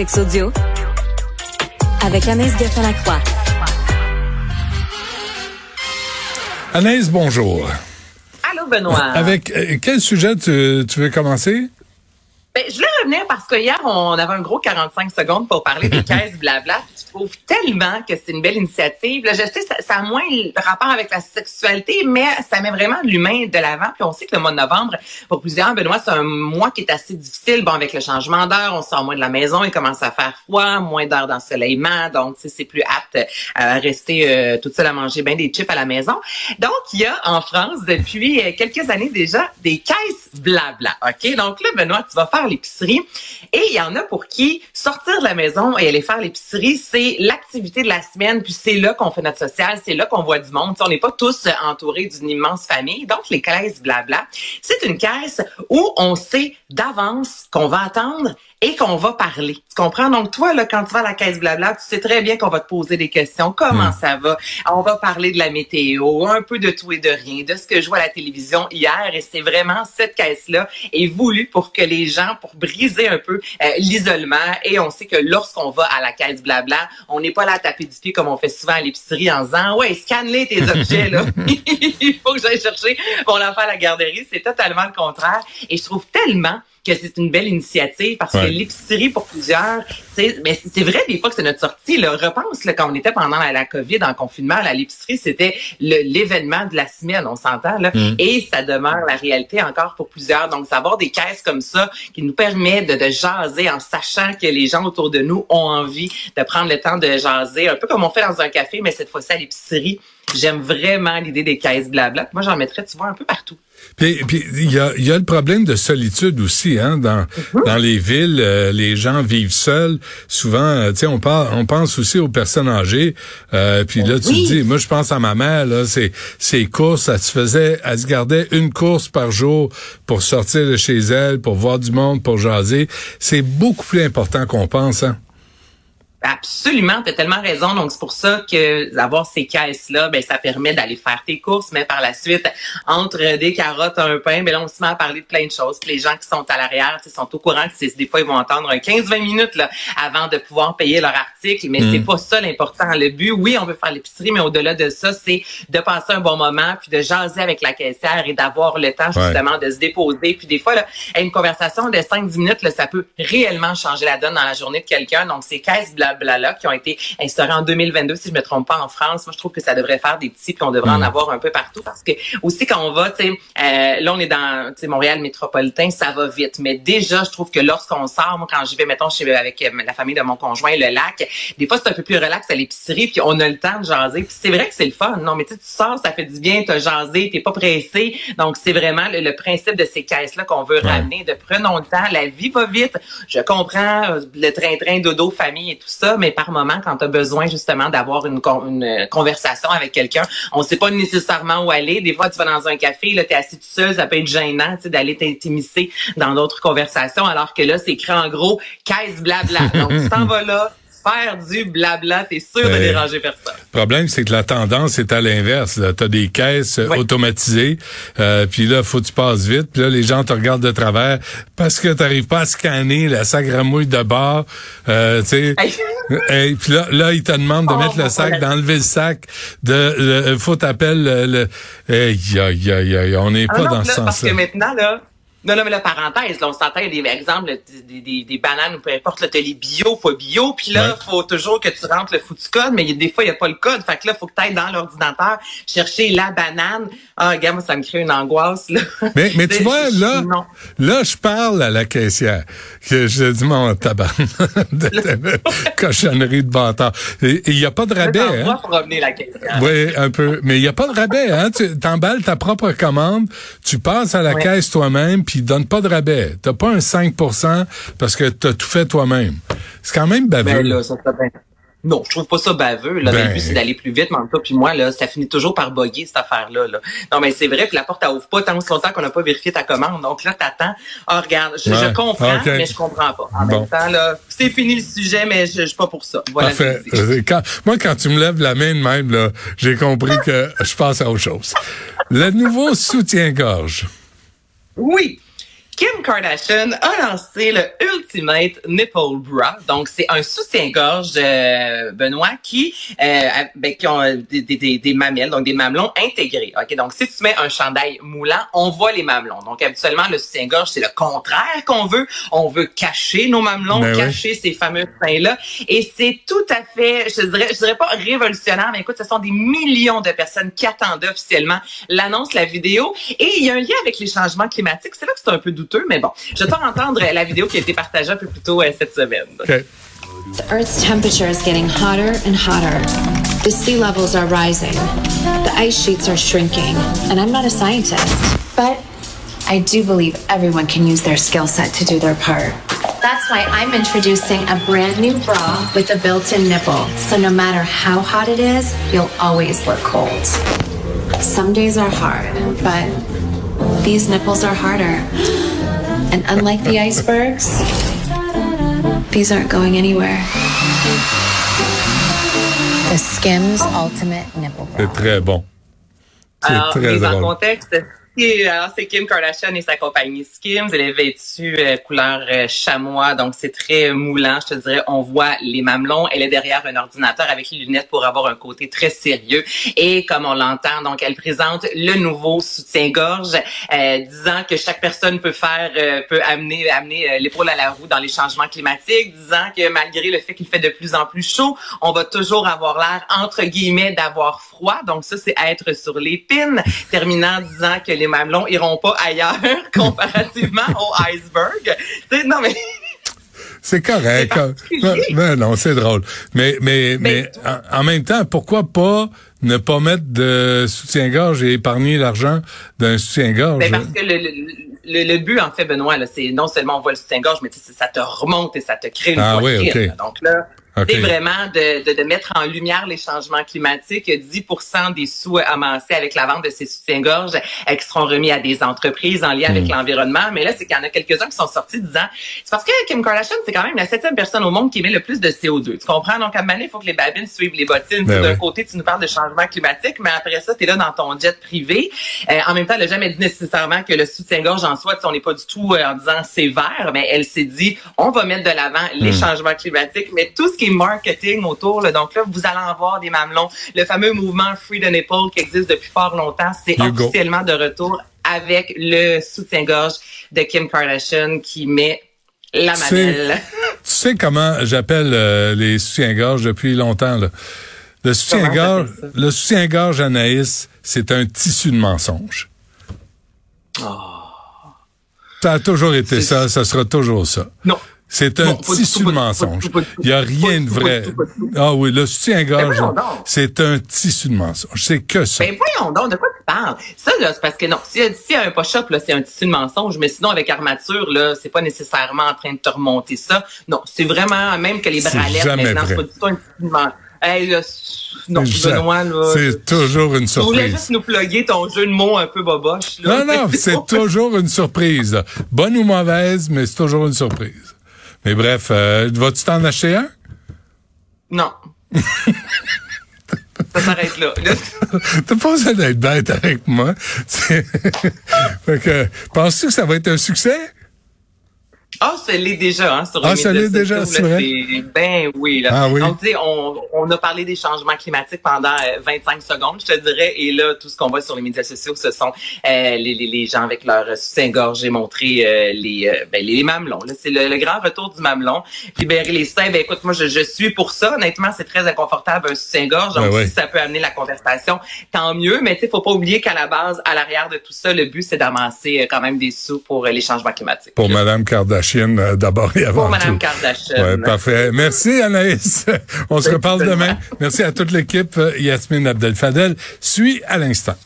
Sex audio avec Anaïs Gertin-Lacroix. Anaïs, bonjour. Allô, Benoît. Avec euh, quel sujet tu, tu veux commencer? Ben, je voulais revenir parce que hier, on avait un gros 45 secondes pour parler des caisses blabla. Je trouve tellement que c'est une belle initiative. Là, je sais, ça, ça a moins le rapport avec la sexualité, mais ça met vraiment l'humain de l'avant. Puis on sait que le mois de novembre, pour plusieurs, Benoît, c'est un mois qui est assez difficile. Bon, avec le changement d'heure, on sort moins de la maison, il commence à faire froid, moins d'heures d'ensoleillement, donc c'est plus apte à rester euh, toute seule à manger bien des chips à la maison. Donc, il y a en France, depuis euh, quelques années déjà, des caisses blabla. OK? Donc là, Benoît, tu vas faire l'épicerie. Et il y en a pour qui sortir de la maison et aller faire l'épicerie, c'est l'activité de la semaine. Puis c'est là qu'on fait notre social, c'est là qu'on voit du monde. on n'est pas tous entourés d'une immense famille. Donc les caisses blabla, c'est une caisse où on sait d'avance qu'on va attendre et qu'on va parler. Tu comprends? Donc, toi, là, quand tu vas à la caisse blabla, tu sais très bien qu'on va te poser des questions. Comment hmm. ça va? On va parler de la météo, un peu de tout et de rien, de ce que je vois à la télévision hier. Et c'est vraiment cette caisse-là est voulue pour que les gens, pour briser un peu euh, l'isolement. Et on sait que lorsqu'on va à la caisse blabla, on n'est pas là à taper du pied comme on fait souvent à l'épicerie en disant, ouais, scanne-les tes objets, là. Il faut que j'aille chercher mon enfant à la garderie. C'est totalement le contraire. Et je trouve tellement que c'est une belle initiative parce que l'épicerie pour plusieurs, c'est mais c'est vrai des fois que c'est notre sortie. Là. Repense là, quand on était pendant la, COVID en confinement, à l'épicerie, c'était l'événement de la semaine, on s'entend là, mm. et ça demeure la réalité encore pour plusieurs. Donc, savoir des caisses comme ça qui nous permet de, de jaser en sachant que les gens autour de nous ont envie de prendre le temps de jaser, un peu comme on fait dans un café, mais cette fois-ci à l'épicerie. J'aime vraiment l'idée des caisses blabla. Moi, j'en mettrais, tu vois, un peu partout. Puis il y a, y a le problème de solitude aussi, hein. Dans, mhm. dans les villes, euh, les gens vivent seuls. Souvent, euh, tu sais, on parle, on pense aussi aux personnes âgées. Euh, puis là, tu te dis, moi, je pense à ma mère. Là, c'est ses courses, elle se faisait, elle se gardait une course par jour pour sortir de chez elle, pour voir du monde, pour jaser. C'est beaucoup plus important qu'on pense, hein. Absolument, tu as tellement raison. Donc, c'est pour ça que avoir ces caisses-là, ben, ça permet d'aller faire tes courses, mais par la suite, entre des carottes, un pain, ben là, on se met à parler de plein de choses. Puis les gens qui sont à l'arrière, sont au courant que des fois, ils vont entendre un 15-20 minutes là, avant de pouvoir payer leur article. Mais c'est mm. pas ça l'important. Le but, oui, on veut faire l'épicerie, mais au-delà de ça, c'est de passer un bon moment, puis de jaser avec la caissière et d'avoir le temps, justement, de se déposer. Puis des fois, là, une conversation de 5-10 minutes, là, ça peut réellement changer la donne dans la journée de quelqu'un. Donc, ces caisses qui ont été instaurés en 2022, si je me trompe pas, en France. Moi, je trouve que ça devrait faire des petits, puis on devrait en mm. avoir un peu partout parce que aussi quand on va, tu sais, euh, là on est dans, tu sais, Montréal métropolitain, ça va vite. Mais déjà, je trouve que lorsqu'on sort, moi quand j'y vais, mettons, chez avec euh, la famille de mon conjoint, le lac, des fois c'est un peu plus relax à l'épicerie, puis on a le temps de jaser. Puis c'est vrai que c'est le fun. Non, mais tu sors, ça fait du bien, t'as jasé, t'es pas pressé. Donc c'est vraiment le, principe de ces caisses là qu'on veut ramener. De prenons le temps, la vie va vite. Je comprends euh, le train-train, dodo, famille et tout ça, mais par moment, quand tu as besoin justement d'avoir une, une, conversation avec quelqu'un, on sait pas nécessairement où aller. Des fois, tu vas dans un café, là, tu es assis tout seul, ça peut être gênant d'aller t'intimiser dans d'autres conversations, alors que là, c'est écrit en gros « caisse blabla ». Donc, tu t'en vas là, faire du blabla, t'es sûr de ben, déranger personne. Le problème, c'est que la tendance est à l'inverse. Tu as des caisses automatisées, euh, puis là, faut que tu passes vite, puis là, les gens te regardent de travers parce que tu n'arrives pas à scanner la sacramouille de bord. Euh, tu sais. Et puis là, là, ils te demandent de oh, mettre le sac, d'enlever le sac, de, faut t'appeler le, le on n'est ah pas dans ce sens-là. Parce que maintenant, là, non, non, mais la parenthèse, là, on s'entend des exemples, des, des, des, bananes ou peu importe, là, t'as les bio, pas bio, puis là, faut toujours que tu rentres le foutu code, mais des fois, il n'y a pas le code. Fait que là, faut que tu ailles dans l'ordinateur chercher la banane. Ah, regarde, moi, ça me crée une angoisse, là. Mais, mais tu vois, là, là, je parle à la caissière, que je dis, mon tabac, de cochonnerie de bâtard. Il n'y a pas de rabais, hein? pour la caissière. Oui, un peu. Mais il n'y a pas de rabais, hein? Tu emballes ta propre commande, tu passes à la caisse toi-même, puis donne pas de rabais. T'as pas un 5% parce que t'as tout fait toi-même. C'est quand même baveux. Ben là, ça Non, je trouve pas ça baveux. Là. Ben... Le but, c'est d'aller plus vite, mais en puis moi, là, ça finit toujours par bugger, cette affaire-là. Là. Non, mais c'est vrai, que la porte, elle ouvre pas tant longtemps qu'on n'a pas vérifié ta commande. Donc là, t'attends. Ah, regarde, je, comprends, mais je comprends pas. En même temps, là, c'est fini le sujet, mais je, je suis pas pour ça. Voilà Parfait. Euh, moi, quand tu me lèves la main de même, là, j'ai compris que je passe à autre chose. Le nouveau soutien-gorge. Oui. Kim Kardashian a lancé le Ultimate Nipple Bra. Donc, c'est un soutien-gorge, euh, Benoît, qui, euh, ben, qui ont des, des, des, mamelles, donc des mamelons intégrés. Ok, donc si tu mets un chandail moulant, on voit les mamelons. Donc, habituellement, le soutien-gorge, c'est le contraire qu'on veut. On veut cacher nos mamelons, ben cacher ces fameux seins-là. Et c'est tout à fait, je dirais, je dirais pas révolutionnaire, mais écoute, ce sont des millions de personnes qui attendaient officiellement l'annonce, la vidéo. Et il y a un lien avec les changements climatiques. C'est là que c'est un peu douteux mais bon, je vais entendre la vidéo qui a été partagée un peu plus tôt euh, cette semaine. Okay. The Earth's temperature is getting hotter and hotter. The sea levels are rising. The ice sheets are shrinking. And I'm not a scientist, but I do believe everyone can use their skill set to do their part. That's why I'm introducing a brand new bra with a built-in nipple. So no matter how hot it is, you'll always look cold. Some days are hard, but these nipples are harder. And unlike the icebergs, these aren't going anywhere. The Skims Ultimate Nipple Bra. C'est très bon. C'est très mise drôle. en contexte, alors, c'est Kim Kardashian et sa compagnie Skims. Elle est vêtue euh, couleur euh, chamois, donc c'est très moulant, je te dirais. On voit les mamelons. Elle est derrière un ordinateur avec les lunettes pour avoir un côté très sérieux. Et comme on l'entend, donc elle présente le nouveau soutien-gorge, euh, disant que chaque personne peut faire, peut amener, amener l'épaule à la roue dans les changements climatiques, disant que malgré le fait qu'il fait de plus en plus chaud, on va toujours avoir l'air entre guillemets d'avoir froid. Donc ça, c'est être sur l'épine. Terminant disant que les mamelons iront pas ailleurs comparativement au iceberg. non, mais... C'est correct. Non, non, c'est drôle. Mais, mais, mais, en, même temps, pourquoi pas ne pas mettre de soutien-gorge et épargner l'argent d'un soutien-gorge? Ben parce que le, le, but, en fait, Benoît, c'est non seulement on voit le soutien-gorge, mais ça te remonte et ça te crée une ah, oui, Donc là, c'est vraiment de, de, de, mettre en lumière les changements climatiques. 10 des sous amassés avec la vente de ces soutiens-gorge euh, qui seront remis à des entreprises en lien avec hmm. l'environnement. Mais là, c'est qu'il y en a quelques-uns qui sont sortis disant c'est parce que Kim Kardashian, c'est quand même la septième personne au monde qui émet le plus de CO2. Tu comprends? Donc, à un moment il faut que les babines suivent les bottines. Ben D'un côté, tu nous parles de changement climatique, mais après ça, tu es là dans ton jet privé. Euh, en même temps, elle n'a jamais dit nécessairement que le soutien-gorge en soi, on n'est pas du tout euh, en disant c'est vert, mais elle s'est dit on va mettre de l'avant les hmm. changements climatiques, mais tout ce qui est marketing autour. Là. Donc là, vous allez en voir des mamelons. Le fameux mouvement Free the Nipple qui existe depuis fort longtemps, c'est officiellement de retour avec le soutien-gorge de Kim Kardashian qui met la mamelle. Tu sais comment j'appelle euh, les soutiens-gorge depuis longtemps, là? Le soutien-gorge, le soutien-gorge Anaïs, c'est un tissu de mensonge. Oh. Ça a toujours été ça, ça sera toujours ça. Non. C'est un tissu de mensonge. Il n'y a rien de vrai. Ah oui, le soutien-gorge, c'est un tissu de mensonge. C'est que ça. Ben voyons donc, de quoi tu parles? Ça, là, c'est parce que non, si, si un push-up, là, c'est un tissu de mensonge, mais sinon, avec armature, là, c'est pas nécessairement en train de te remonter ça. Non, c'est vraiment, même que les bralettes, maintenant, c'est pas du tout un tissu de mensonge. Hey, là, non, Benoît, là. C'est toujours une surprise. Tu voulais juste nous plugger ton jeu de mots un peu boboche, là. Non, non, c'est toujours une surprise. Bonne ou mauvaise, mais c'est toujours une surprise. Mais bref, euh, vas-tu t'en acheter un? Non. ça s'arrête là. T'as pas besoin d'être bête avec moi. fait que, penses-tu que ça va être un succès? Ah, ça l'est déjà, hein, sur Ah, ça l'est déjà, c'est vrai? Ben oui, là. Ah, oui. Donc, tu sais, on, on a parlé des changements climatiques pendant 25 euh, secondes, je te dirais, et là, tout ce qu'on voit sur les médias sociaux, ce sont euh, les, les, les, gens avec leur soutien-gorge et montrer euh, les, euh, ben, les, mamelons. Là, c'est le, grand retour du mamelon. Libérer les seins, ben écoute, moi, je, je suis pour ça. Honnêtement, c'est très inconfortable, un soutien-gorge. Donc, ben si ça peut amener la conversation, tant mieux. Mais tu sais, faut pas oublier qu'à la base, à l'arrière de tout ça, le but, c'est d'amasser quand même des sous pour les changements climatiques. Pour Madame Kardashian. Euh, d'abord et avant Pour Mme Kardashian. Ouais, parfait. Merci Anaïs. On se reparle demain. Merci à toute l'équipe. Yasmine Abdel-Fadel suit à l'instant.